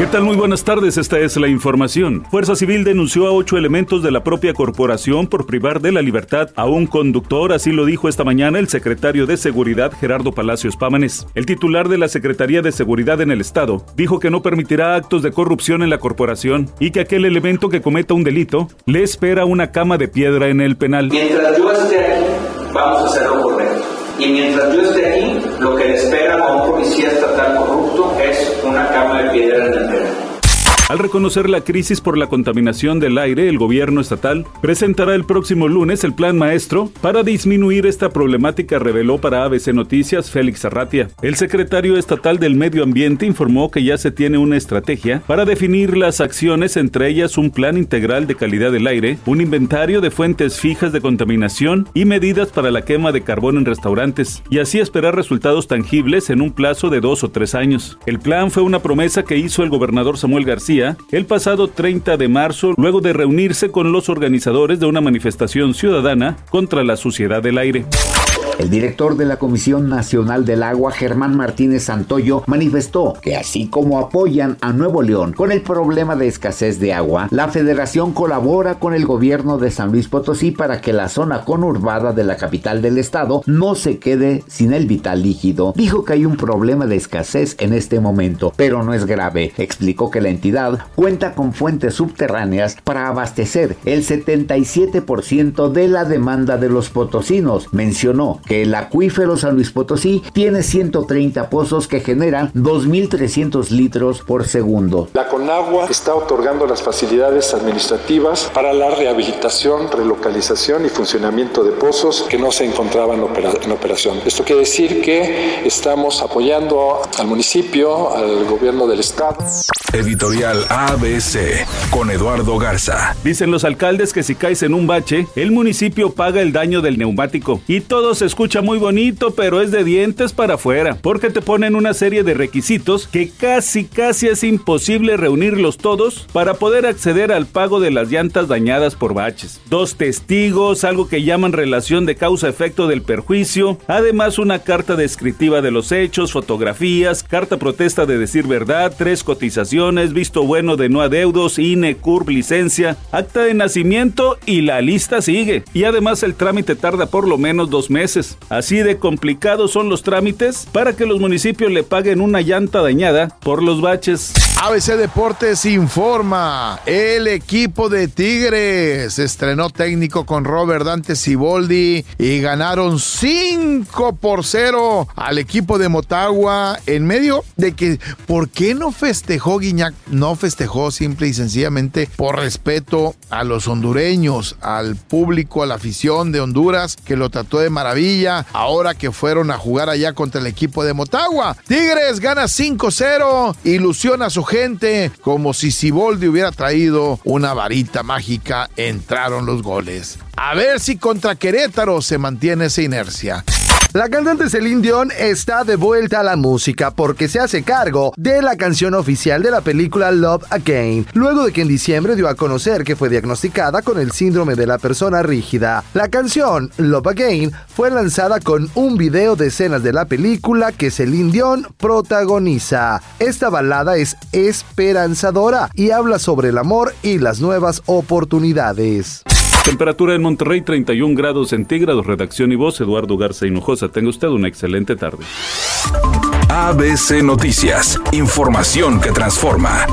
¿Qué tal? Muy buenas tardes, esta es la información. Fuerza Civil denunció a ocho elementos de la propia corporación por privar de la libertad a un conductor, así lo dijo esta mañana el secretario de Seguridad Gerardo Palacios Pámanes. El titular de la Secretaría de Seguridad en el Estado dijo que no permitirá actos de corrupción en la corporación y que aquel elemento que cometa un delito le espera una cama de piedra en el penal. Mientras yo esté vamos a hacerlo correcto. Y mientras yo esté aquí, lo que le espera a un policía estatal corrupto es una cama de piedra en el penal. Al reconocer la crisis por la contaminación del aire, el gobierno estatal presentará el próximo lunes el plan maestro para disminuir esta problemática, reveló para ABC Noticias Félix Arratia. El secretario estatal del Medio Ambiente informó que ya se tiene una estrategia para definir las acciones, entre ellas un plan integral de calidad del aire, un inventario de fuentes fijas de contaminación y medidas para la quema de carbón en restaurantes, y así esperar resultados tangibles en un plazo de dos o tres años. El plan fue una promesa que hizo el gobernador Samuel García el pasado 30 de marzo luego de reunirse con los organizadores de una manifestación ciudadana contra la suciedad del aire. El director de la Comisión Nacional del Agua, Germán Martínez Santoyo, manifestó que así como apoyan a Nuevo León con el problema de escasez de agua, la federación colabora con el gobierno de San Luis Potosí para que la zona conurbada de la capital del estado no se quede sin el vital líquido. Dijo que hay un problema de escasez en este momento, pero no es grave. Explicó que la entidad cuenta con fuentes subterráneas para abastecer el 77% de la demanda de los potosinos. Mencionó el acuífero San Luis Potosí tiene 130 pozos que generan 2.300 litros por segundo. La Conagua está otorgando las facilidades administrativas para la rehabilitación, relocalización y funcionamiento de pozos que no se encontraban en operación. Esto quiere decir que estamos apoyando al municipio, al gobierno del estado. Editorial ABC con Eduardo Garza. Dicen los alcaldes que si caes en un bache, el municipio paga el daño del neumático y todo se escucha muy bonito, pero es de dientes para afuera, porque te ponen una serie de requisitos que casi casi es imposible reunirlos todos para poder acceder al pago de las llantas dañadas por baches. Dos testigos, algo que llaman relación de causa-efecto del perjuicio, además una carta descriptiva de los hechos, fotografías, carta protesta de decir verdad, tres cotizaciones, visto bueno de no adeudos, INE, CURB, licencia, acta de nacimiento y la lista sigue. Y además el trámite tarda por lo menos dos meses. Así de complicados son los trámites para que los municipios le paguen una llanta dañada por los baches. ABC Deportes informa, el equipo de Tigres estrenó técnico con Robert Dante Siboldi y ganaron 5 por 0 al equipo de Motagua en medio de que, ¿por qué no festejó Guiñac? No festejó simple y sencillamente por respeto a los hondureños, al público, a la afición de Honduras que lo trató de maravilla ahora que fueron a jugar allá contra el equipo de Motagua. Tigres gana 5-0, ilusiona a su gente, como si Siboldi hubiera traído una varita mágica, entraron los goles. A ver si contra Querétaro se mantiene esa inercia. La cantante Celine Dion está de vuelta a la música porque se hace cargo de la canción oficial de la película Love Again, luego de que en diciembre dio a conocer que fue diagnosticada con el síndrome de la persona rígida. La canción Love Again fue lanzada con un video de escenas de la película que Celine Dion protagoniza. Esta balada es esperanzadora y habla sobre el amor y las nuevas oportunidades. Temperatura en Monterrey 31 grados centígrados. Redacción y voz Eduardo Garza Hinojosa. Tenga usted una excelente tarde. ABC Noticias. Información que transforma.